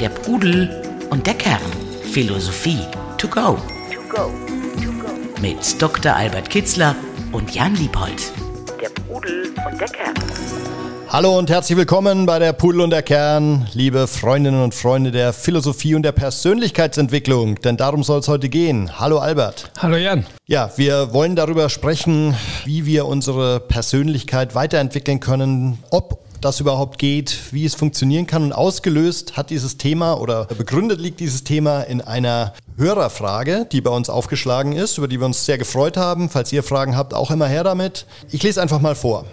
Der Pudel und der Kern. Philosophie to go. Mit Dr. Albert Kitzler und Jan Liebold. Der Pudel und der Kern. Hallo und herzlich willkommen bei der Pudel und der Kern, liebe Freundinnen und Freunde der Philosophie und der Persönlichkeitsentwicklung, denn darum soll es heute gehen. Hallo Albert. Hallo Jan. Ja, wir wollen darüber sprechen, wie wir unsere Persönlichkeit weiterentwickeln können, ob das überhaupt geht, wie es funktionieren kann. Und ausgelöst hat dieses Thema oder begründet liegt dieses Thema in einer Hörerfrage, die bei uns aufgeschlagen ist, über die wir uns sehr gefreut haben. Falls ihr Fragen habt, auch immer her damit. Ich lese einfach mal vor.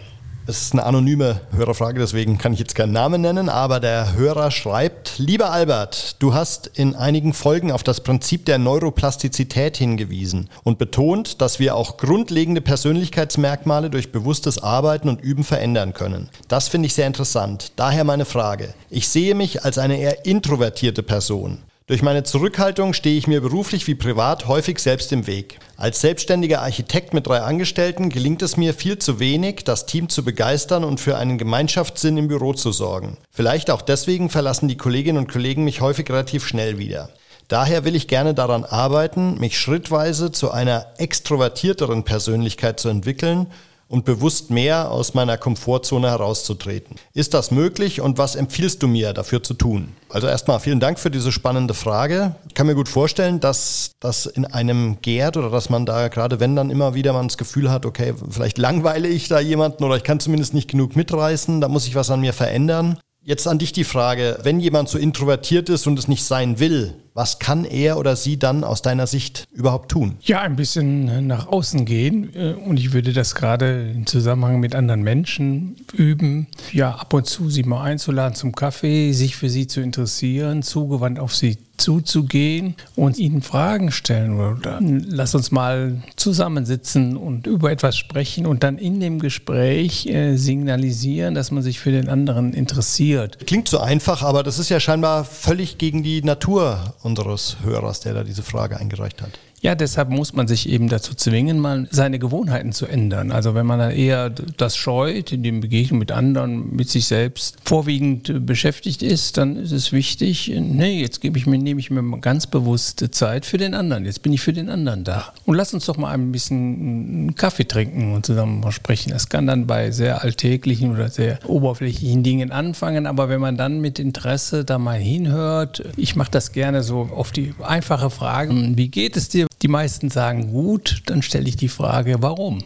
Es ist eine anonyme Hörerfrage, deswegen kann ich jetzt keinen Namen nennen, aber der Hörer schreibt, lieber Albert, du hast in einigen Folgen auf das Prinzip der Neuroplastizität hingewiesen und betont, dass wir auch grundlegende Persönlichkeitsmerkmale durch bewusstes Arbeiten und Üben verändern können. Das finde ich sehr interessant. Daher meine Frage. Ich sehe mich als eine eher introvertierte Person. Durch meine Zurückhaltung stehe ich mir beruflich wie privat häufig selbst im Weg. Als selbstständiger Architekt mit drei Angestellten gelingt es mir viel zu wenig, das Team zu begeistern und für einen Gemeinschaftssinn im Büro zu sorgen. Vielleicht auch deswegen verlassen die Kolleginnen und Kollegen mich häufig relativ schnell wieder. Daher will ich gerne daran arbeiten, mich schrittweise zu einer extrovertierteren Persönlichkeit zu entwickeln und bewusst mehr aus meiner Komfortzone herauszutreten. Ist das möglich und was empfiehlst du mir dafür zu tun? Also erstmal vielen Dank für diese spannende Frage. Ich kann mir gut vorstellen, dass das in einem gärt oder dass man da gerade wenn dann immer wieder man das Gefühl hat, okay, vielleicht langweile ich da jemanden oder ich kann zumindest nicht genug mitreißen, da muss ich was an mir verändern. Jetzt an dich die Frage, wenn jemand so introvertiert ist und es nicht sein will, was kann er oder sie dann aus deiner Sicht überhaupt tun? Ja, ein bisschen nach außen gehen. Äh, und ich würde das gerade im Zusammenhang mit anderen Menschen üben. Ja, ab und zu sie mal einzuladen zum Kaffee, sich für sie zu interessieren, zugewandt auf sie zuzugehen und ihnen Fragen stellen oder lass uns mal zusammensitzen und über etwas sprechen und dann in dem Gespräch äh, signalisieren, dass man sich für den anderen interessiert. Klingt so einfach, aber das ist ja scheinbar völlig gegen die Natur unseres Hörers, der da diese Frage eingereicht hat. Ja, deshalb muss man sich eben dazu zwingen, mal seine Gewohnheiten zu ändern. Also wenn man dann eher das scheut, in den Begegnungen mit anderen, mit sich selbst vorwiegend beschäftigt ist, dann ist es wichtig, nee, jetzt gebe ich mir, nehme ich mir ganz bewusste Zeit für den anderen. Jetzt bin ich für den anderen da. Und lass uns doch mal ein bisschen Kaffee trinken und zusammen mal sprechen. Das kann dann bei sehr alltäglichen oder sehr oberflächlichen Dingen anfangen, aber wenn man dann mit Interesse da mal hinhört, ich mache das gerne so auf die einfache Frage, wie geht es dir? Die meisten sagen gut, dann stelle ich die Frage, warum?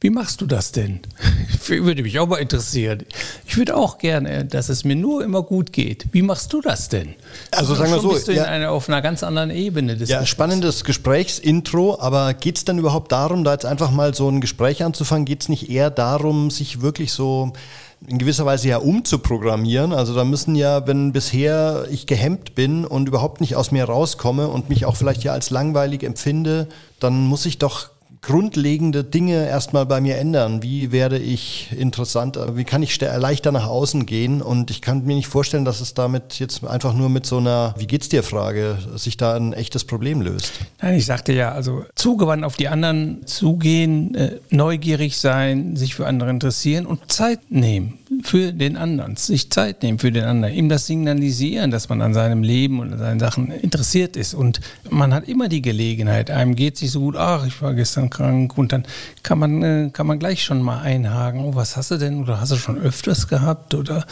Wie machst du das denn? würde mich auch mal interessieren. Ich würde auch gerne, dass es mir nur immer gut geht. Wie machst du das denn? Also, also sagen wir so, bist du ja, einer, auf einer ganz anderen Ebene. Des ja, Gesprächs. spannendes Gesprächsintro, aber geht es dann überhaupt darum, da jetzt einfach mal so ein Gespräch anzufangen? Geht es nicht eher darum, sich wirklich so in gewisser Weise ja umzuprogrammieren. Also da müssen ja, wenn bisher ich gehemmt bin und überhaupt nicht aus mir rauskomme und mich auch vielleicht ja als langweilig empfinde, dann muss ich doch grundlegende Dinge erstmal bei mir ändern. Wie werde ich interessanter? Wie kann ich leichter nach außen gehen? Und ich kann mir nicht vorstellen, dass es damit jetzt einfach nur mit so einer Wie geht's dir Frage sich da ein echtes Problem löst. Nein, ich sagte ja, also zugewandt auf die anderen zugehen, äh, neugierig sein, sich für andere interessieren und Zeit nehmen für den anderen, sich Zeit nehmen für den anderen, ihm das signalisieren, dass man an seinem Leben und an seinen Sachen interessiert ist. Und man hat immer die Gelegenheit, einem geht es nicht so gut, ach, ich war gestern krank und dann kann man, äh, kann man gleich schon mal einhaken, oh, was hast du denn oder hast du schon öfters gehabt oder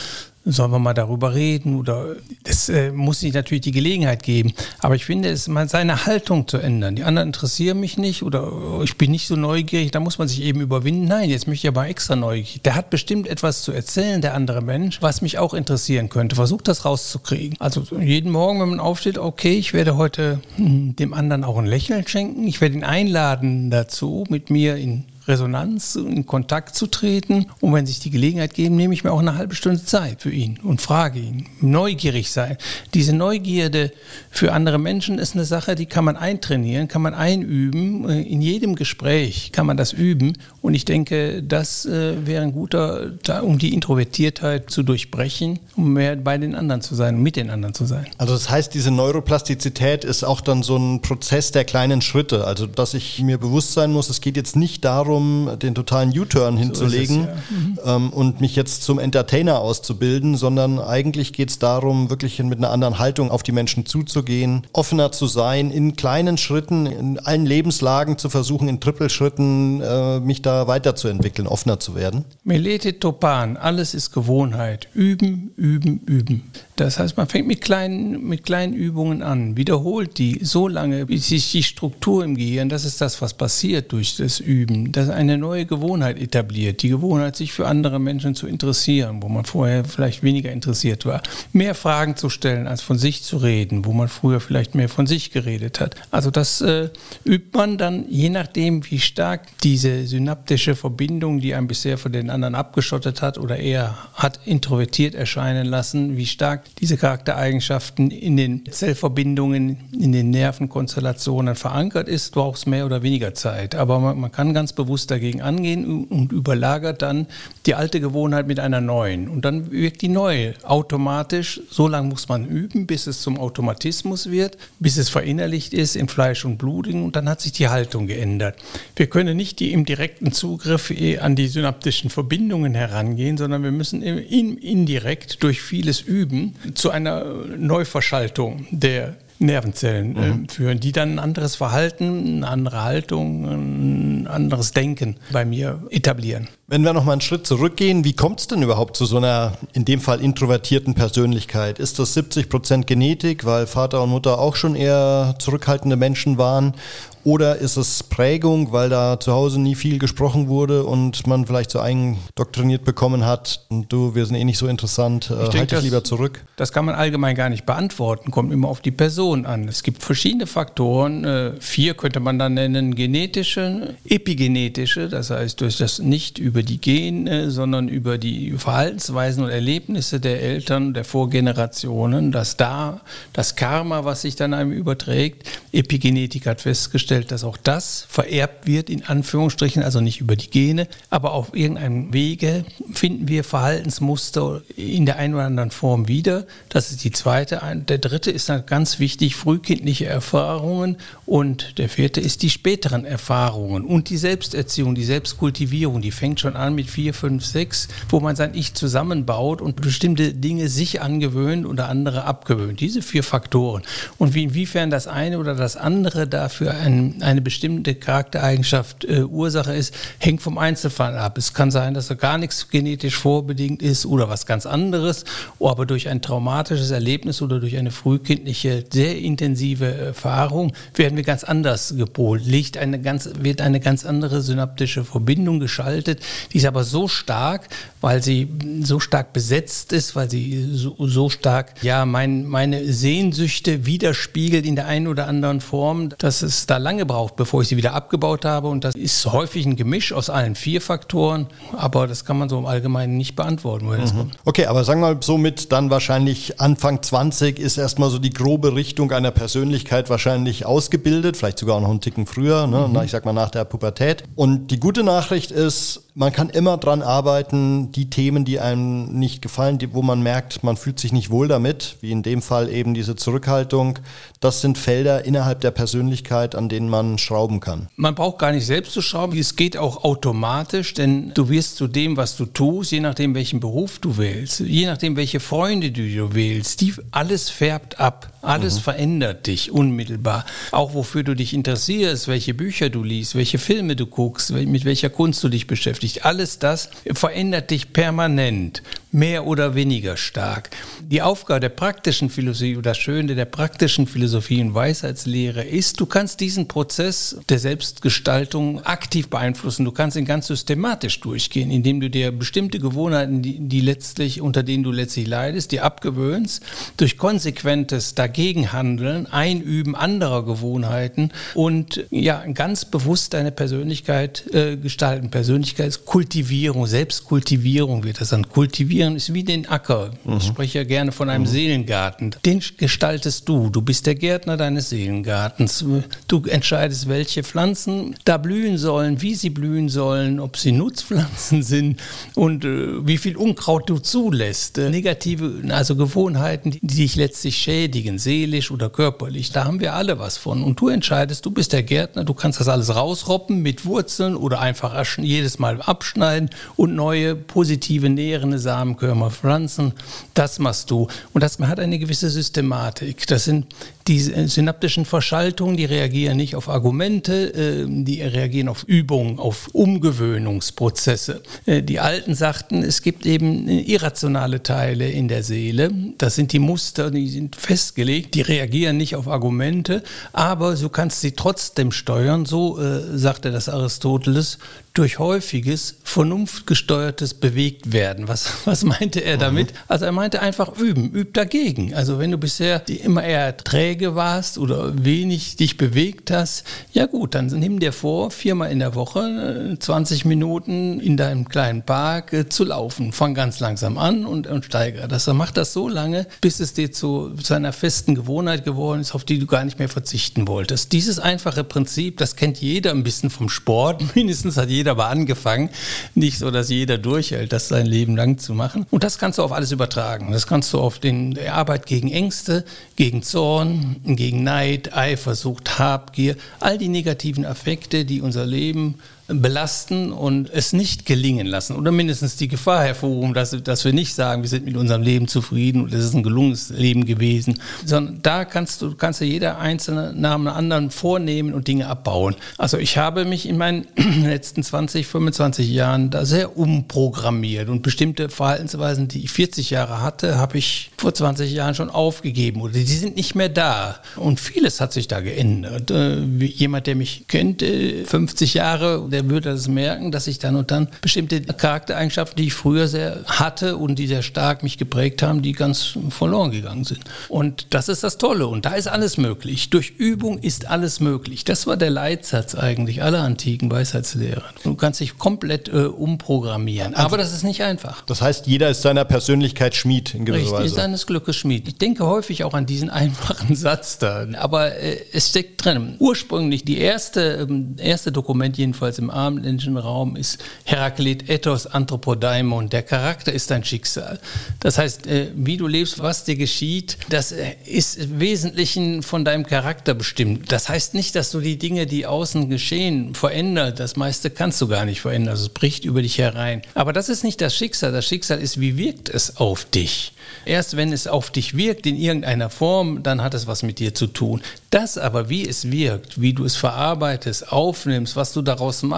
sollen wir mal darüber reden oder das äh, muss sich natürlich die Gelegenheit geben. Aber ich finde, es mal seine Haltung zu ändern. Die anderen interessieren mich nicht oder ich bin nicht so neugierig, da muss man sich eben überwinden. Nein, jetzt möchte ich aber extra neugierig. Der hat bestimmt etwas zu erzählen, der andere Mensch, was mich auch interessieren könnte. Versucht das rauszukriegen. Also jeden Morgen, wenn man aufsteht, okay, ich werde heute hm, dem anderen auch ein Lächeln schenken. Ich werde ihn einladen dazu, mit mir in Resonanz, in Kontakt zu treten. Und wenn sich die Gelegenheit geben, nehme ich mir auch eine halbe Stunde Zeit für ihn und frage ihn. Neugierig sein. Diese Neugierde für andere Menschen ist eine Sache, die kann man eintrainieren, kann man einüben. In jedem Gespräch kann man das üben. Und ich denke, das äh, wäre ein guter, um die Introvertiertheit zu durchbrechen, um mehr bei den anderen zu sein, mit den anderen zu sein. Also das heißt, diese Neuroplastizität ist auch dann so ein Prozess der kleinen Schritte. Also dass ich mir bewusst sein muss, es geht jetzt nicht darum, darum, den totalen U-Turn hinzulegen es, ja. mhm. ähm, und mich jetzt zum Entertainer auszubilden, sondern eigentlich geht es darum, wirklich mit einer anderen Haltung auf die Menschen zuzugehen, offener zu sein, in kleinen Schritten, in allen Lebenslagen zu versuchen, in Trippelschritten äh, mich da weiterzuentwickeln, offener zu werden. Melete Topan, alles ist Gewohnheit. Üben, üben, üben. Das heißt, man fängt mit kleinen, mit kleinen Übungen an, wiederholt die so lange, bis sich die Struktur im Gehirn, das ist das, was passiert durch das Üben, dass eine neue Gewohnheit etabliert. Die Gewohnheit, sich für andere Menschen zu interessieren, wo man vorher vielleicht weniger interessiert war. Mehr Fragen zu stellen, als von sich zu reden, wo man früher vielleicht mehr von sich geredet hat. Also das äh, übt man dann, je nachdem, wie stark diese synaptische Verbindung, die einen bisher von den anderen abgeschottet hat oder eher hat introvertiert erscheinen lassen, wie stark diese Charaktereigenschaften in den Zellverbindungen, in den Nervenkonstellationen verankert ist, braucht es mehr oder weniger Zeit. Aber man, man, kann ganz bewusst dagegen angehen und überlagert dann die alte Gewohnheit mit einer neuen. Und dann wirkt die neue automatisch. So lange muss man üben, bis es zum Automatismus wird, bis es verinnerlicht ist in Fleisch und Blut. Und dann hat sich die Haltung geändert. Wir können nicht die im direkten Zugriff eh an die synaptischen Verbindungen herangehen, sondern wir müssen indirekt durch vieles Üben zu einer Neuverschaltung der Nervenzellen äh, mhm. führen, die dann ein anderes Verhalten, eine andere Haltung, ein anderes Denken bei mir etablieren. Wenn wir noch mal einen Schritt zurückgehen, wie kommt es denn überhaupt zu so einer, in dem Fall introvertierten Persönlichkeit? Ist das 70 Prozent Genetik, weil Vater und Mutter auch schon eher zurückhaltende Menschen waren? Oder ist es Prägung, weil da zu Hause nie viel gesprochen wurde und man vielleicht so eindoktriniert bekommen hat, du, wir sind eh nicht so interessant, äh, ich halte dich lieber zurück? Das kann man allgemein gar nicht beantworten, kommt immer auf die Person an. Es gibt verschiedene Faktoren, äh, vier könnte man dann nennen, genetische, epigenetische, das heißt durch das nicht über die Gene, sondern über die Verhaltensweisen und Erlebnisse der Eltern, der Vorgenerationen, dass da das Karma, was sich dann einem überträgt, Epigenetik hat festgestellt, festgestellt, dass auch das vererbt wird, in Anführungsstrichen, also nicht über die Gene, aber auf irgendeinem Wege finden wir Verhaltensmuster in der einen oder anderen Form wieder. Das ist die zweite. Der dritte ist dann ganz wichtig, frühkindliche Erfahrungen und der vierte ist die späteren Erfahrungen und die Selbsterziehung, die Selbstkultivierung, die fängt schon an mit vier, fünf, sechs, wo man sein Ich zusammenbaut und bestimmte Dinge sich angewöhnt oder andere abgewöhnt. Diese vier Faktoren. Und wie inwiefern das eine oder das andere dafür ein eine bestimmte Charaktereigenschaft äh, Ursache ist, hängt vom Einzelfall ab. Es kann sein, dass da gar nichts genetisch vorbedingt ist oder was ganz anderes, aber durch ein traumatisches Erlebnis oder durch eine frühkindliche, sehr intensive Erfahrung werden wir ganz anders gepolt. Liegt eine ganz, wird eine ganz andere synaptische Verbindung geschaltet, die ist aber so stark, weil sie so stark besetzt ist, weil sie so, so stark, ja, mein, meine Sehnsüchte widerspiegelt in der einen oder anderen Form, dass es da lange braucht, bevor ich sie wieder abgebaut habe. Und das ist häufig ein Gemisch aus allen vier Faktoren, aber das kann man so im Allgemeinen nicht beantworten, woher mhm. das kommt. Okay, aber sagen wir mal so mit dann wahrscheinlich Anfang 20 ist erstmal so die grobe Richtung einer Persönlichkeit wahrscheinlich ausgebildet, vielleicht sogar auch noch einen Ticken früher, ne? Mhm. ich sag mal nach der Pubertät. Und die gute Nachricht ist, man kann immer dran arbeiten, die Themen, die einem nicht gefallen, die, wo man merkt, man fühlt sich nicht wohl damit, wie in dem Fall eben diese Zurückhaltung, das sind Felder innerhalb der Persönlichkeit, an denen man schrauben kann. Man braucht gar nicht selbst zu schrauben, es geht auch automatisch, denn du wirst zu dem, was du tust, je nachdem, welchen Beruf du wählst, je nachdem, welche Freunde du wählst, die, alles färbt ab. Alles mhm. verändert dich unmittelbar. Auch wofür du dich interessierst, welche Bücher du liest, welche Filme du guckst, mit welcher Kunst du dich beschäftigst. Alles das verändert dich permanent, mehr oder weniger stark. Die Aufgabe der praktischen Philosophie oder das Schöne der praktischen Philosophie und Weisheitslehre ist, du kannst diesen Prozess der Selbstgestaltung aktiv beeinflussen. Du kannst ihn ganz systematisch durchgehen, indem du dir bestimmte Gewohnheiten, die, die letztlich, unter denen du letztlich leidest, die abgewöhnst, durch konsequentes Dagegen Dagegenhandeln, Einüben anderer Gewohnheiten und ja, ganz bewusst deine Persönlichkeit äh, gestalten. Persönlichkeitskultivierung, Selbstkultivierung wird das dann. Kultivieren Gehirn ist wie den Acker. Mhm. Ich spreche ja gerne von einem mhm. Seelengarten. Den gestaltest du. Du bist der Gärtner deines Seelengartens. Du entscheidest, welche Pflanzen da blühen sollen, wie sie blühen sollen, ob sie Nutzpflanzen sind und äh, wie viel Unkraut du zulässt. Äh, negative, also Gewohnheiten, die, die dich letztlich schädigen, seelisch oder körperlich. Da haben wir alle was von. Und du entscheidest, du bist der Gärtner, du kannst das alles rausroppen mit Wurzeln oder einfach jedes Mal abschneiden und neue positive nährende Samenkörner pflanzen. Das machst du. Und das hat eine gewisse Systematik. Das sind die synaptischen Verschaltungen, die reagieren nicht auf Argumente, ähm, die reagieren auf Übungen, auf Umgewöhnungsprozesse. Äh, die Alten sagten, es gibt eben irrationale Teile in der Seele. Das sind die Muster, die sind festgelegt, die reagieren nicht auf Argumente, aber du kannst sie trotzdem steuern. So äh, sagte das Aristoteles, durch häufiges, vernunftgesteuertes Bewegtwerden. Was, was meinte er damit? Mhm. Also er meinte einfach üben, üb dagegen. Also wenn du bisher immer eher träge warst oder wenig dich bewegt hast, ja gut, dann nimm dir vor, viermal in der Woche 20 äh, Minuten in deinem kleinen Park äh, zu laufen. Fang ganz langsam an und, und steigere das. Dann mach das so lange, bis es dir zu, zu einer festen Gewohnheit geworden ist, auf die du gar nicht mehr verzichten wolltest. Dieses einfache Prinzip, das kennt jeder ein bisschen vom Sport. Mindestens hat jeder jeder aber angefangen. Nicht so, dass jeder durchhält, das sein Leben lang zu machen. Und das kannst du auf alles übertragen. Das kannst du auf den, Arbeit gegen Ängste, gegen Zorn, gegen Neid, Eifersucht, Habgier, all die negativen Affekte, die unser Leben belasten und es nicht gelingen lassen oder mindestens die Gefahr hervorrufen, dass, dass wir nicht sagen, wir sind mit unserem Leben zufrieden und es ist ein gelungenes Leben gewesen, sondern da kannst du, kannst du jeder einzelne nach anderen vornehmen und Dinge abbauen. Also ich habe mich in meinen letzten 20, 25 Jahren da sehr umprogrammiert und bestimmte Verhaltensweisen, die ich 40 Jahre hatte, habe ich vor 20 Jahren schon aufgegeben oder die sind nicht mehr da und vieles hat sich da geändert. Äh, jemand, der mich kennt, 50 Jahre der würde das merken, dass ich dann und dann bestimmte Charaktereigenschaften, die ich früher sehr hatte und die sehr stark mich geprägt haben, die ganz verloren gegangen sind. Und das ist das Tolle. Und da ist alles möglich. Durch Übung ist alles möglich. Das war der Leitsatz eigentlich aller antiken Weisheitslehrer. Du kannst dich komplett äh, umprogrammieren. Aber das ist nicht einfach. Das heißt, jeder ist seiner Persönlichkeit Schmied in gewisser Richtig, Weise. ist seines Glückes Schmied. Ich denke häufig auch an diesen einfachen Satz da. Aber äh, es steckt drin. Ursprünglich die erste, ähm, erste Dokument jedenfalls im im abendländischen Raum ist Heraklit Ethos Anthropodaimon. Der Charakter ist dein Schicksal. Das heißt, äh, wie du lebst, was dir geschieht, das äh, ist im Wesentlichen von deinem Charakter bestimmt. Das heißt nicht, dass du die Dinge, die außen geschehen, veränderst. Das meiste kannst du gar nicht verändern. Also es bricht über dich herein. Aber das ist nicht das Schicksal. Das Schicksal ist, wie wirkt es auf dich? Erst wenn es auf dich wirkt in irgendeiner Form, dann hat es was mit dir zu tun. Das aber, wie es wirkt, wie du es verarbeitest, aufnimmst, was du daraus machst,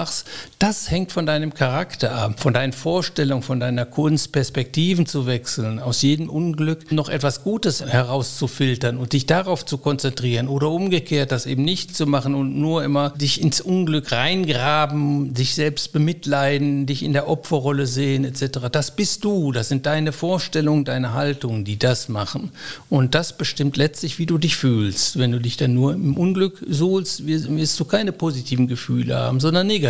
das hängt von deinem Charakter ab, von deinen Vorstellungen, von deiner Kunst, Perspektiven zu wechseln, aus jedem Unglück noch etwas Gutes herauszufiltern und dich darauf zu konzentrieren oder umgekehrt das eben nicht zu machen und nur immer dich ins Unglück reingraben, dich selbst bemitleiden, dich in der Opferrolle sehen etc. Das bist du, das sind deine Vorstellungen, deine Haltungen, die das machen und das bestimmt letztlich, wie du dich fühlst, wenn du dich da denn nur im Unglück suhlst, wirst du keine positiven Gefühle haben, sondern negative.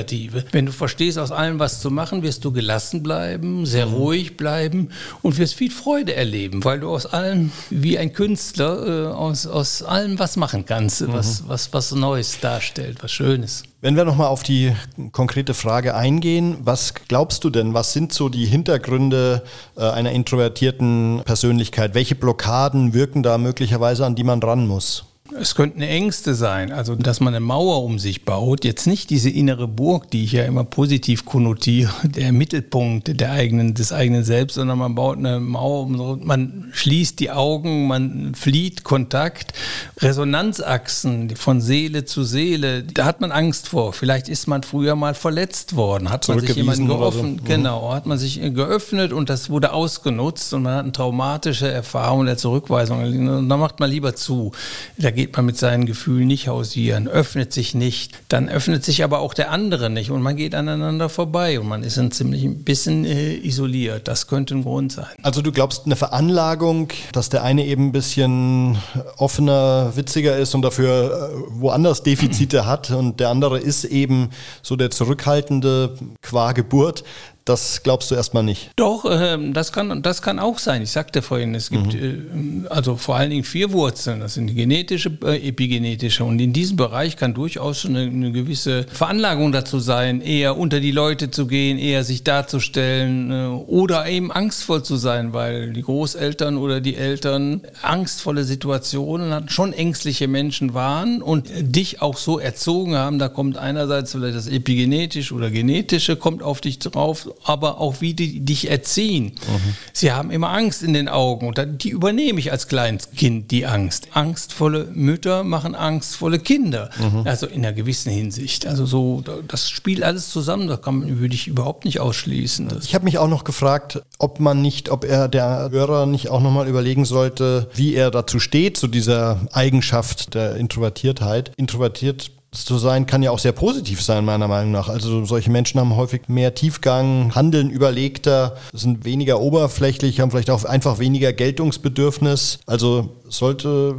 Wenn du verstehst, aus allem was zu machen, wirst du gelassen bleiben, sehr mhm. ruhig bleiben und wirst viel Freude erleben, weil du aus allem, wie ein Künstler, äh, aus, aus allem was machen kannst, mhm. was, was, was Neues darstellt, was Schönes. Wenn wir nochmal auf die konkrete Frage eingehen, was glaubst du denn, was sind so die Hintergründe äh, einer introvertierten Persönlichkeit? Welche Blockaden wirken da möglicherweise, an die man ran muss? Es könnten Ängste sein, also dass man eine Mauer um sich baut. Jetzt nicht diese innere Burg, die ich ja immer positiv konnotiere, der Mittelpunkt der eigenen, des eigenen Selbst, sondern man baut eine Mauer um, man schließt die Augen, man flieht Kontakt. Resonanzachsen von Seele zu Seele, da hat man Angst vor. Vielleicht ist man früher mal verletzt worden, hat man sich jemanden geöffnet, so. Mhm. genau, hat man sich geöffnet und das wurde ausgenutzt und man hat eine traumatische Erfahrung der Zurückweisung. Da macht man lieber zu. Da geht man mit seinen Gefühlen nicht hausieren, öffnet sich nicht. Dann öffnet sich aber auch der andere nicht und man geht aneinander vorbei und man ist ein ziemlich ein bisschen äh, isoliert. Das könnte ein Grund sein. Also du glaubst eine Veranlagung, dass der eine eben ein bisschen offener, witziger ist und dafür äh, woanders Defizite hat und der andere ist eben so der zurückhaltende qua Geburt Das glaubst du erstmal nicht. Doch, äh, das, kann, das kann auch sein. Ich sagte vorhin, es gibt mhm. äh, also vor allen Dingen vier Wurzeln. Das sind genetische, äh, epigenetische. Und in diesem Bereich kann durchaus eine, eine, gewisse Veranlagung dazu sein, eher unter die Leute zu gehen, eher sich darzustellen äh, oder eben angstvoll zu sein, weil die Großeltern oder die Eltern angstvolle Situationen hatten, schon ängstliche Menschen waren und dich auch so erzogen haben. Da kommt einerseits vielleicht das epigenetische oder genetische, kommt auf dich drauf, aber auch wie die dich erziehen. Mhm. Sie haben immer Angst in den Augen und die übernehme ich als kleines Kind, die Angst. Angstvolle Mütter machen angstvolle Kinder. Mhm. Also in einer gewissen Hinsicht. Also so, das spielt alles zusammen, das kann, würde ich überhaupt nicht ausschließen. Ich habe mich auch noch gefragt, ob man nicht, ob er der Hörer nicht auch nochmal überlegen sollte, wie er dazu steht, zu dieser Eigenschaft der Introvertiertheit. Introvertiert zu sein kann ja auch sehr positiv sein, meiner Meinung nach. Also solche Menschen haben häufig mehr Tiefgang, handeln überlegter, sind weniger oberflächlich, haben vielleicht auch einfach weniger Geltungsbedürfnis. Also sollte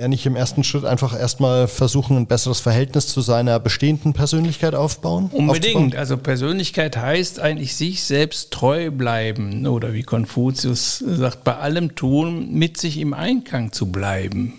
er nicht im ersten Schritt einfach erstmal versuchen, ein besseres Verhältnis zu seiner bestehenden Persönlichkeit aufbauen? Unbedingt. Aufzubauen? Also Persönlichkeit heißt eigentlich sich selbst treu bleiben oder wie Konfuzius sagt, bei allem tun, mit sich im Einklang zu bleiben.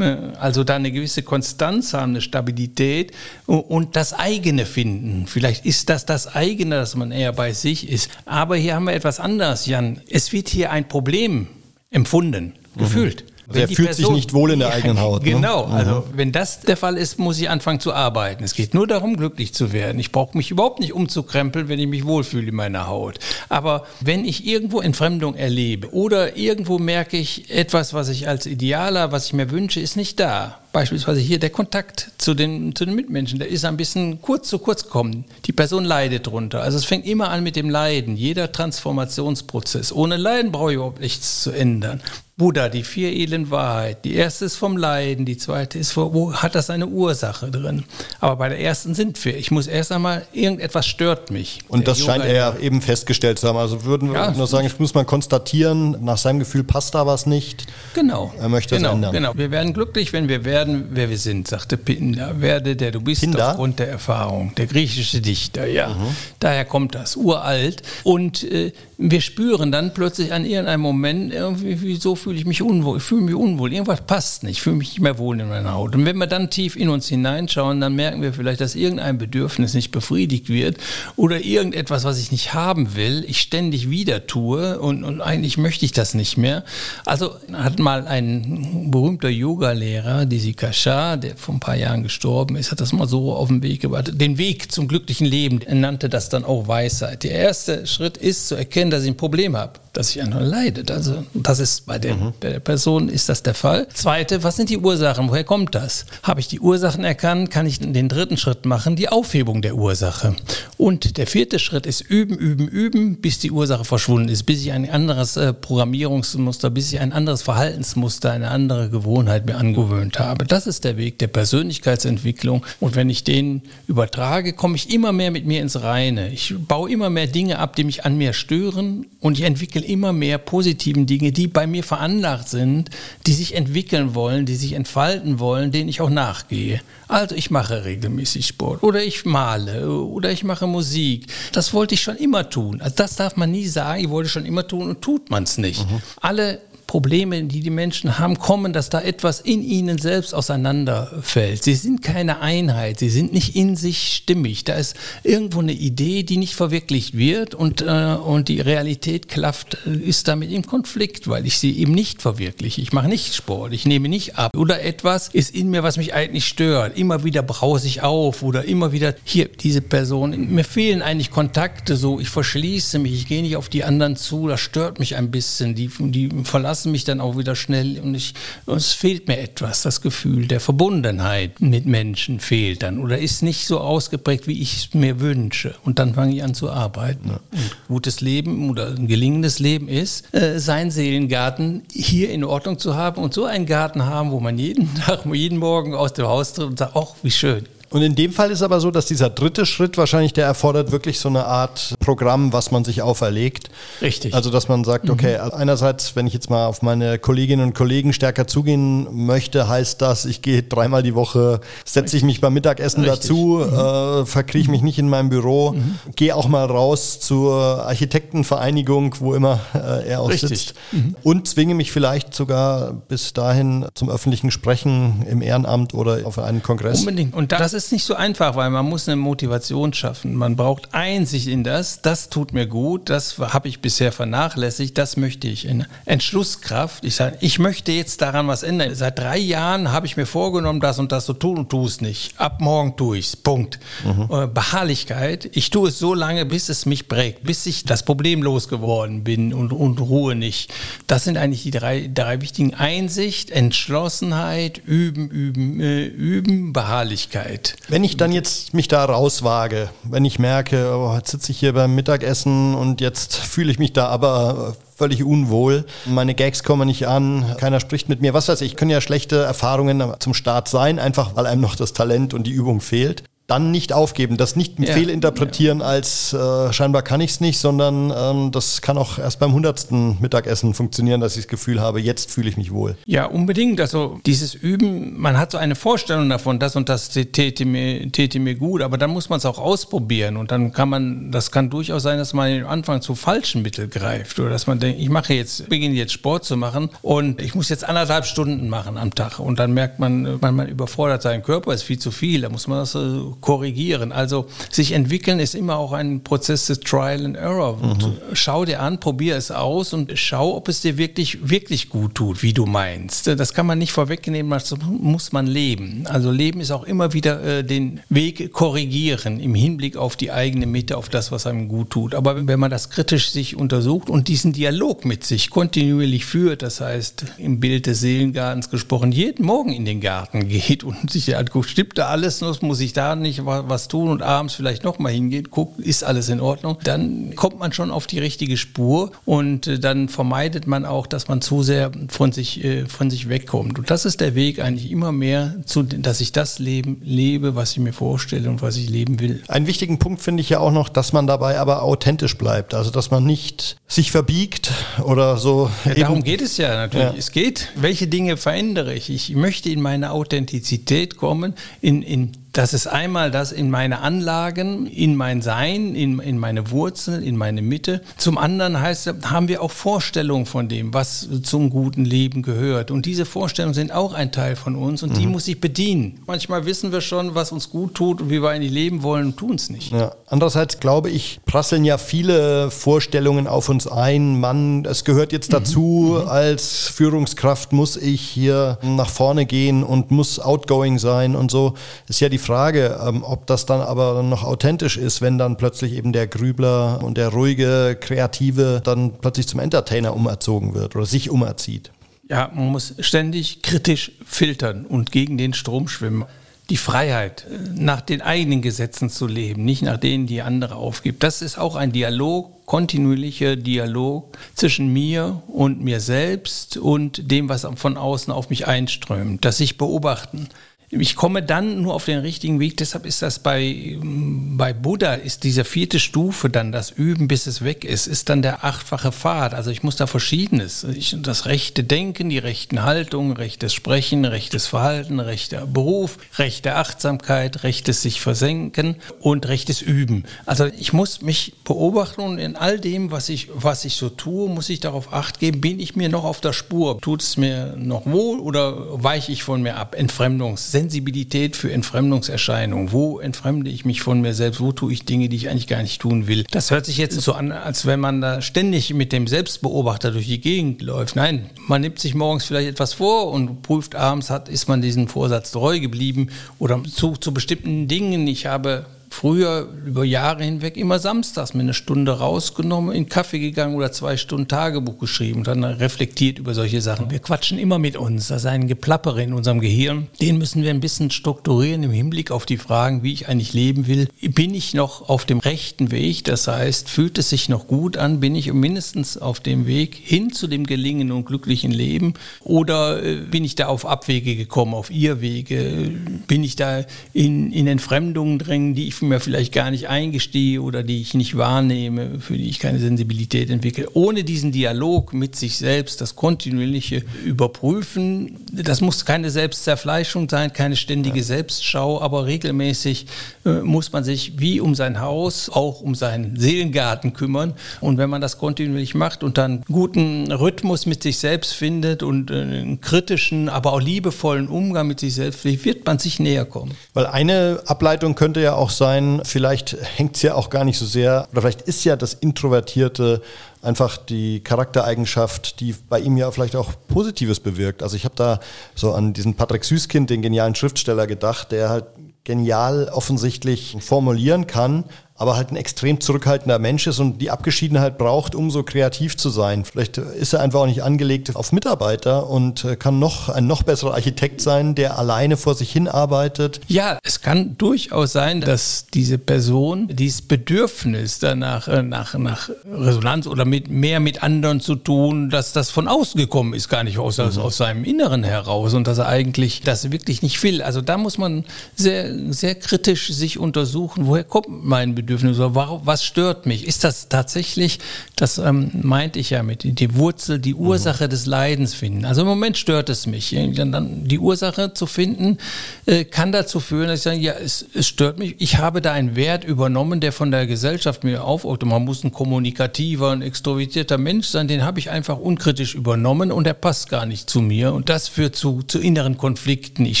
Also da eine gewisse Konstanz haben, eine Stabilität und das eigene finden. Vielleicht ist das das eigene, dass man eher bei sich ist. Aber hier haben wir etwas anderes, Jan. Es wird hier ein Problem empfunden, gefühlt. Mhm. Also er fühlt Person, sich nicht wohl in der eigenen Haut. Ne? Genau, ne? also wenn das der Fall ist, muss ich anfangen zu arbeiten. Es geht nur darum, glücklich zu werden. Ich brauche mich überhaupt nicht umzukrempeln, wenn ich mich wohlfühle in meiner Haut. Aber wenn ich irgendwo Entfremdung erlebe oder irgendwo merke ich, etwas, was ich als Idealer, was ich mir wünsche, ist nicht da. Beispielsweise hier der Kontakt zu den, zu den Mitmenschen, der ist ein bisschen kurz zu kurz gekommen. Die Person leidet drunter. Also es fängt immer an mit dem Leiden, jeder Transformationsprozess. Ohne Leiden brauche ich überhaupt nichts zu ändern. Buddha, die vier edlen Wahrheit. Die erste ist vom Leiden, die zweite ist, wo hat das eine Ursache drin? Aber bei der ersten sind wir. Ich muss erst einmal, irgendetwas stört mich. Und das Yoga scheint er ja eben festgestellt zu haben. Also würden wir ja, nur sagen, ich muss mal konstatieren, nach seinem Gefühl passt da was nicht. Genau. Er möchte genau, es ändern. Genau. Wir werden glücklich, wenn wir werden, wer wir sind, sagte Pindar. Werde, der du bist, Pindar? aufgrund der Erfahrung. Der griechische Dichter, ja. Mhm. Daher kommt das, uralt. Und äh, wir spüren dann plötzlich an irgendeinem Moment, irgendwie, wieso fühle ich mich unwohl? Ich fühle mich unwohl, irgendwas passt nicht, ich fühle mich nicht mehr wohl in meiner Haut. Und wenn wir dann tief in uns hineinschauen, dann merken wir vielleicht, dass irgendein Bedürfnis nicht befriedigt wird oder irgendetwas, was ich nicht haben will, ich ständig wieder tue und, und eigentlich möchte ich das nicht mehr. Also hat mal ein berühmter Yoga-Lehrer, Dizzy Kasha, der vor ein paar Jahren gestorben ist, hat das mal so auf den Weg gebracht. Den Weg zum glücklichen Leben, er nannte das dann auch Weisheit. Der erste Schritt ist zu erkennen, dass ich ein Problem habe dass sich einer leidet. Also das ist bei der, mhm. bei der, Person ist das der Fall. Zweite, was sind die Ursachen? Woher kommt das? Habe ich die Ursachen erkannt, kann ich den dritten Schritt machen, die Aufhebung der Ursache. Und der vierte Schritt ist üben, üben, üben, bis die Ursache verschwunden ist, bis ich ein anderes äh, Programmierungsmuster, bis ich ein anderes Verhaltensmuster, eine andere Gewohnheit mir angewöhnt habe. Das ist der Weg der Persönlichkeitsentwicklung. Und wenn ich den übertrage, komme ich immer mehr mit mir ins Reine. Ich baue immer mehr Dinge ab, die mich an mir stören und ich entwickle entwickle immer mehr positiven Dinge, die bei mir veranlagt sind, die sich entwickeln wollen, die sich entfalten wollen, denen ich auch nachgehe. Also ich mache regelmäßig Sport oder ich male oder ich mache Musik. Das wollte ich schon immer tun. Also das darf man nie sagen, ich wollte schon immer tun und tut man es nicht. Mhm. Alle Probleme, die die Menschen haben, kommen, dass da etwas in ihnen selbst auseinanderfällt. Sie sind keine Einheit, sie sind nicht in sich stimmig. Da ist irgendwo eine Idee, die nicht verwirklicht wird und, äh, und die Realität klafft, äh, ist damit im Konflikt, weil ich sie eben nicht verwirkliche. Ich mache nicht Sport, ich nehme nicht ab. Oder etwas ist in mir, was mich eigentlich stört. Immer wieder brause ich auf oder immer wieder, hier, diese Person, mir fehlen eigentlich Kontakte so, ich verschließe mich, ich gehe nicht auf die anderen zu, das stört mich ein bisschen, die, die verlassen verlassen mich dann auch wieder schnell und, ich, es fehlt mir etwas. Das Gefühl der Verbundenheit mit Menschen fehlt dann oder ist nicht so ausgeprägt, wie ich es mir wünsche. Und dann fange ich an zu arbeiten. Ja. Und gutes Leben oder ein gelingendes Leben ist, äh, seinen Seelengarten hier in Ordnung zu haben und so einen Garten haben, wo man jeden Tag, jeden Morgen aus dem Haus tritt und sagt, ach, wie schön Und in dem Fall ist aber so, dass dieser dritte Schritt wahrscheinlich, der erfordert wirklich so eine Art Programm, was man sich auferlegt. Richtig. Also, dass man sagt, okay, mhm. einerseits, wenn ich jetzt mal auf meine Kolleginnen und Kollegen stärker zugehen möchte, heißt das, ich gehe dreimal die Woche, setze ich mich beim Mittagessen Richtig. dazu, mhm. äh, verkrieche mich nicht in meinem Büro, mhm. gehe auch mal raus zur Architektenvereinigung, wo immer äh, er auch Richtig. sitzt mhm. und zwinge mich vielleicht sogar bis dahin zum öffentlichen Sprechen im Ehrenamt oder auf einen Kongress. Unbedingt. Und das ist nicht so einfach, weil man muss eine Motivation schaffen. Man braucht Einsicht in das. Das tut mir gut. Das habe ich bisher vernachlässigt. Das möchte ich. In Entschlusskraft. Ich sage, ich möchte jetzt daran was ändern. Seit drei Jahren habe ich mir vorgenommen, das und das zu tun und tue es nicht. Ab morgen tue ich es. Punkt. Mhm. Äh, Beharrlichkeit. Ich tue es so lange, bis es mich prägt, bis ich das Problem losgeworden bin und, und ruhe nicht. Das sind eigentlich die drei, drei wichtigen Einsicht, Entschlossenheit, üben, üben, äh, üben, Beharrlichkeit. Wenn ich dann jetzt mich da rauswage, wenn ich merke, oh, jetzt sitze ich hier beim Mittagessen und jetzt fühle ich mich da aber völlig unwohl. Meine Gags kommen nicht an, keiner spricht mit mir. Was weiß ich, können ja schlechte Erfahrungen zum Start sein, einfach weil einem noch das Talent und die Übung fehlt dann nicht aufgeben, das nicht ja. fehlinterpretieren ja. als äh, scheinbar kann ich es nicht, sondern ähm, das kann auch erst beim hundertsten Mittagessen funktionieren, dass ich das Gefühl habe, jetzt fühle ich mich wohl. Ja, unbedingt. Also dieses Üben, man hat so eine Vorstellung davon, das und das täte mir, täte mir gut, aber dann muss man es auch ausprobieren und dann kann man, das kann durchaus sein, dass man am Anfang zu falschen Mitteln greift oder dass man denkt, ich mache jetzt, beginne jetzt Sport zu machen und ich muss jetzt anderthalb Stunden machen am Tag und dann merkt man, man, man überfordert seinen Körper, ist viel zu viel, da muss man das äh, korrigieren. Also sich entwickeln ist immer auch ein Prozess des Trial and Error. Mhm. Schau dir an, probier es aus und schau, ob es dir wirklich, wirklich gut tut, wie du meinst. Das kann man nicht vorwegnehmen, das muss man leben. Also Leben ist auch immer wieder äh, den Weg korrigieren im Hinblick auf die eigene Mitte, auf das, was einem gut tut. Aber wenn man das kritisch sich untersucht und diesen Dialog mit sich kontinuierlich führt, das heißt im Bild des Seelengartens gesprochen, jeden Morgen in den Garten geht und sich anguckt, stimmt da alles, muss ich da nicht nicht was tun und abends vielleicht nochmal hingeht, guckt, ist alles in Ordnung, dann kommt man schon auf die richtige Spur und äh, dann vermeidet man auch, dass man zu sehr von sich, äh, von sich wegkommt. Und das ist der Weg eigentlich immer mehr, zu, dass ich das Leben lebe, was ich mir vorstelle und was ich leben will. Einen wichtigen Punkt finde ich ja auch noch, dass man dabei aber authentisch bleibt. Also, dass man nicht sich verbiegt oder so. Ja, darum geht es ja natürlich. Ja. Es geht, welche Dinge verändere ich? Ich möchte in meine Authentizität kommen, in, in das ist einmal das in meine Anlagen, in mein Sein, in, in meine Wurzeln, in meine Mitte. Zum anderen heißt, haben wir auch Vorstellungen von dem, was zum guten Leben gehört. Und diese Vorstellungen sind auch ein Teil von uns und mhm. die muss ich bedienen. Manchmal wissen wir schon, was uns gut tut und wie wir eigentlich leben wollen und tun es nicht. Ja. Andererseits glaube ich, prasseln ja viele Vorstellungen auf uns ein. Mann, es gehört jetzt dazu, mhm. als Führungskraft muss ich hier nach vorne gehen und muss outgoing sein und so. Das ist ja die Frage, ähm, ob das dann aber noch authentisch ist, wenn dann plötzlich eben der Grübler und der ruhige, kreative dann plötzlich zum Entertainer umerzogen wird oder sich umerzieht. Ja, man muss ständig kritisch filtern und gegen den Strom schwimmen. Die Freiheit, nach den eigenen Gesetzen zu leben, nicht nach denen, die andere aufgibt. Das ist auch ein Dialog, kontinuierlicher Dialog zwischen mir und mir selbst und dem, was von außen auf mich einströmt. Das sich beobachten ich komme dann nur auf den richtigen Weg. Deshalb ist das bei, bei Buddha, ist diese vierte Stufe dann das Üben, bis es weg ist, ist dann der achtfache Pfad. Also ich muss da Verschiedenes. Ich, das rechte Denken, die rechten Haltungen, rechtes Sprechen, rechtes Verhalten, rechter Beruf, rechte Achtsamkeit, rechtes sich versenken und rechtes Üben. Also ich muss mich beobachten und in all dem, was ich, was ich so tue, muss ich darauf acht geben, bin ich mir noch auf der Spur? Tut es mir noch wohl oder weiche ich von mir ab? Entfremdungs Sensibilität für Entfremdungserscheinungen. Wo entfremde ich mich von mir selbst? Wo tue ich Dinge, die ich eigentlich gar nicht tun will? Das hört sich jetzt so an, als wenn man da ständig mit dem Selbstbeobachter durch die Gegend läuft. Nein, man nimmt sich morgens vielleicht etwas vor und prüft abends, hat, ist man diesem Vorsatz treu geblieben oder zu, zu bestimmten Dingen. Ich habe früher über Jahre hinweg immer samstags mir eine Stunde rausgenommen, in Kaffee gegangen oder zwei Stunden Tagebuch geschrieben und dann reflektiert über solche Sachen. Wir quatschen immer mit uns. Das ist ein Geplappere in unserem Gehirn. Den müssen wir ein bisschen strukturieren im Hinblick auf die Fragen, wie ich eigentlich leben will. Bin ich noch auf dem rechten Weg? Das heißt, fühlt es sich noch gut an? Bin ich mindestens auf dem Weg hin zu dem gelingenden und glücklichen Leben? Oder äh, bin ich da auf Abwege gekommen, auf Irrwege? Bin ich da in, in Entfremdungen drängen, die ich mir vielleicht gar nicht eingestehe oder die ich nicht wahrnehme, für die ich keine Sensibilität entwickle? Ohne diesen Dialog mit sich selbst, das kontinuierliche Überprüfen, das muss keine Selbstzerfleischung sein, keine ständige ja. Selbstschau, aber regelmäßig äh, muss man sich wie um sein Haus, auch um seinen Seelengarten kümmern. Und wenn man das kontinuierlich macht und dann guten Rhythmus mit sich selbst findet und äh, einen kritischen, aber auch liebevollen Umgang mit sich selbst, wird man sich näher kommen. Weil eine Ableitung könnte ja auch sein, vielleicht hängt es ja auch gar nicht so sehr, oder vielleicht ist ja das Introvertierte einfach die Charaktereigenschaft, die bei ihm ja vielleicht auch Positives bewirkt. Also ich habe da so an diesen Patrick Süßkind, den genialen Schriftsteller, gedacht, der halt genial offensichtlich formulieren kann, aber halt ein extrem zurückhaltender Mensch ist und die Abgeschiedenheit braucht, um so kreativ zu sein. Vielleicht ist er einfach auch nicht angelegt auf Mitarbeiter und äh, kann noch ein noch besserer Architekt sein, der alleine vor sich hin arbeitet. Ja, es kann durchaus sein, dass diese Person dieses Bedürfnis danach äh, nach, nach Resonanz oder mit mehr mit anderen zu tun, dass das von außen gekommen ist, gar nicht aus, mhm. aus seinem Inneren heraus und dass er eigentlich das wirklich nicht will. Also da muss man sehr, sehr kritisch sich untersuchen, woher kommt mein Bedürfnis Bedürfnisse? Was stört mich? Ist das tatsächlich, das ähm, meinte ich ja mit, die Wurzel, die Ursache mhm. des Leidens finden? Also im Moment stört es mich. Dann die Ursache zu finden, äh, kann dazu führen, dass ich sage, ja, es, es, stört mich. Ich habe da einen Wert übernommen, der von der Gesellschaft mir aufordnet. Man muss ein kommunikativer, ein extrovertierter Mensch sein, den habe ich einfach unkritisch übernommen und der passt gar nicht zu mir. Und das führt zu, zu inneren Konflikten. Ich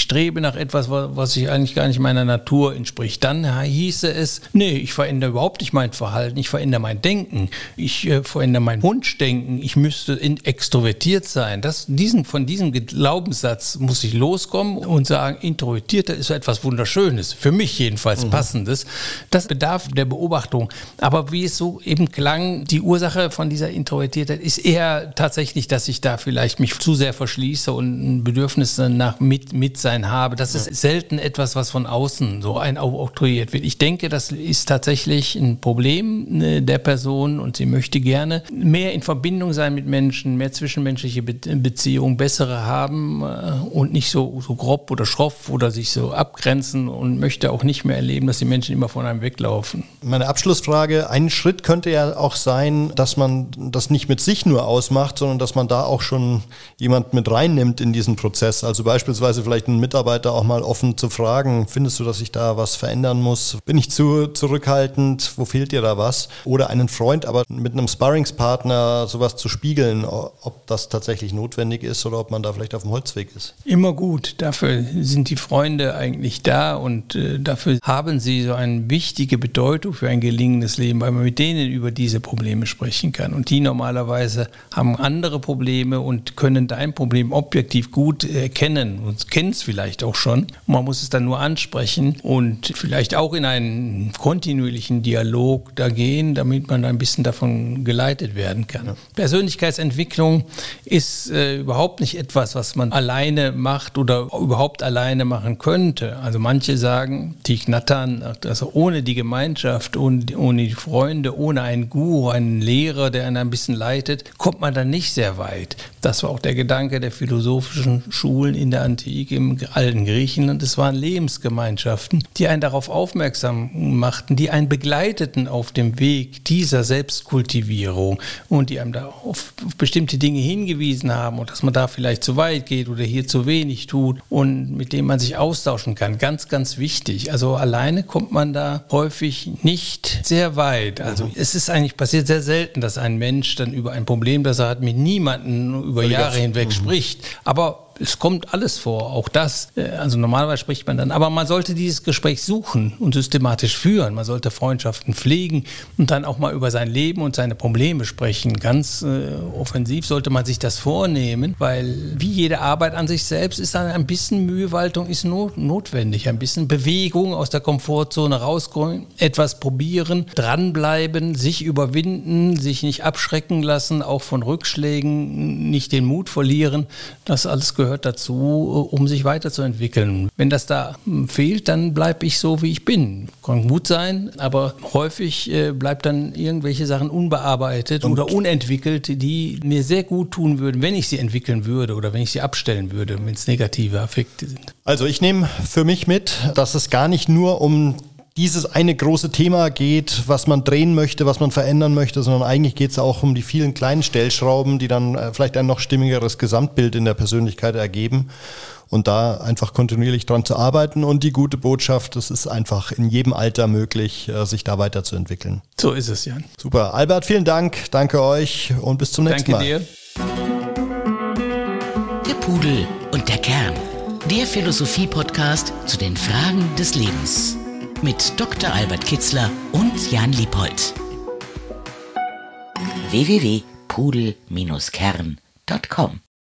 strebe nach etwas, was ich eigentlich gar nicht meiner Natur entspricht. Dann hieße es, nee, ich verändere überhaupt nicht mein Verhalten, ich verändere mein Denken, ich äh, verändere mein Wunschdenken, ich müsste in, extrovertiert sein. Das, diesen, von diesem Glaubenssatz muss ich loskommen und sagen, introvertierter ist etwas Wunderschönes, für mich jedenfalls mhm. passendes. Das bedarf der Beobachtung. Aber wie es so eben klang, die Ursache von dieser Introvertiertheit ist eher tatsächlich, dass ich da vielleicht mich zu sehr verschließe und ein Bedürfnis nach mit, Mitsein habe. Das ist selten etwas, was von außen so ein oktroyiert wird. Ich denke, das ist tatsächlich tatsächlich ein Problem äh, der Person und sie möchte gerne mehr in Verbindung sein mit Menschen, mehr zwischenmenschliche Beziehungen, bessere haben äh, und nicht so, so grob oder schroff oder sich so abgrenzen und möchte auch nicht mehr erleben, dass die Menschen immer von einem weglaufen. Meine Abschlussfrage, ein Schritt könnte ja auch sein, dass man das nicht mit sich nur ausmacht, sondern dass man da auch schon jemand mit reinnimmt in diesen Prozess. Also beispielsweise vielleicht einen Mitarbeiter auch mal offen zu fragen, findest du, dass ich da was verändern muss? Bin ich zu zurückhaltend? Zurückhaltend, wo fehlt dir da was? Oder einen Freund, aber mit einem Sparringspartner sowas zu spiegeln, ob das tatsächlich notwendig ist oder ob man da vielleicht auf dem Holzweg ist. Immer gut. Dafür sind die Freunde eigentlich da und äh, dafür haben sie so eine wichtige Bedeutung für ein gelingendes Leben, weil man mit denen über diese Probleme sprechen kann. Und die normalerweise haben andere Probleme und können dein Problem objektiv gut erkennen und kennen es vielleicht auch schon. Man muss es dann nur ansprechen und vielleicht auch in einen kontinuierlichen kontinuierlichen Dialog da gehen, damit man ein bisschen davon geleitet werden kann. Persönlichkeitsentwicklung ist äh, überhaupt nicht etwas, was man alleine macht oder überhaupt alleine machen könnte. Also manche sagen, die knattern, also ohne die Gemeinschaft, ohne, ohne die Freunde, ohne einen Guru, einen Lehrer, der einen ein bisschen leitet, kommt man dann nicht sehr weit. Das war auch der Gedanke der philosophischen Schulen in der Antike, im alten Griechenland. Es waren Lebensgemeinschaften, die einen darauf aufmerksam machten, die einen einen begleiteten auf dem Weg dieser Selbstkultivierung und die einem da auf, bestimmte Dinge hingewiesen haben und dass man da vielleicht zu weit geht oder hier zu wenig tut und mit dem man sich austauschen kann. Ganz, ganz wichtig. Also alleine kommt man da häufig nicht sehr weit. Also mhm. es ist eigentlich passiert sehr selten, dass ein Mensch dann über ein Problem, das er hat, mit niemandem über Jahre hinweg mhm. spricht. Aber Es kommt alles vor, auch das. Äh, also normalerweise spricht man dann, aber man sollte dieses Gespräch suchen und systematisch führen. Man sollte Freundschaften pflegen und dann auch mal über sein Leben und seine Probleme sprechen. Ganz äh, offensiv sollte man sich das vornehmen, weil wie jede Arbeit an sich selbst ist dann ein bisschen Mühewaltung ist not notwendig. Ein bisschen Bewegung aus der Komfortzone rauskommen, etwas probieren, dranbleiben, sich überwinden, sich nicht abschrecken lassen, auch von Rückschlägen nicht den Mut verlieren. Das alles gehört dazu, um sich weiterzuentwickeln. Wenn das da hm, fehlt, dann bleibe ich so, wie ich bin. Kann gut sein, aber häufig äh, bleibt dann irgendwelche Sachen unbearbeitet Und oder unentwickelt, die mir sehr gut tun würden, wenn ich sie entwickeln würde oder wenn ich sie abstellen würde, wenn es negative Affekte sind. Also ich nehme für mich mit, dass es gar nicht nur um dieses eine große Thema geht, was man drehen möchte, was man verändern möchte, sondern eigentlich geht es auch um die vielen kleinen Stellschrauben, die dann äh, vielleicht ein noch stimmigeres Gesamtbild in der Persönlichkeit ergeben. Und da einfach kontinuierlich dran zu arbeiten und die gute Botschaft, es ist einfach in jedem Alter möglich, äh, sich da weiterzuentwickeln. So ist es, Jan. Super. Albert, vielen Dank. Danke euch und bis zum nächsten Danke Mal. Danke dir. Der Pudel und der Kern. Der Philosophie-Podcast zu den Fragen des Lebens mit Dr. Albert Kitzler und Jan Liebold. www.pudel-kern.com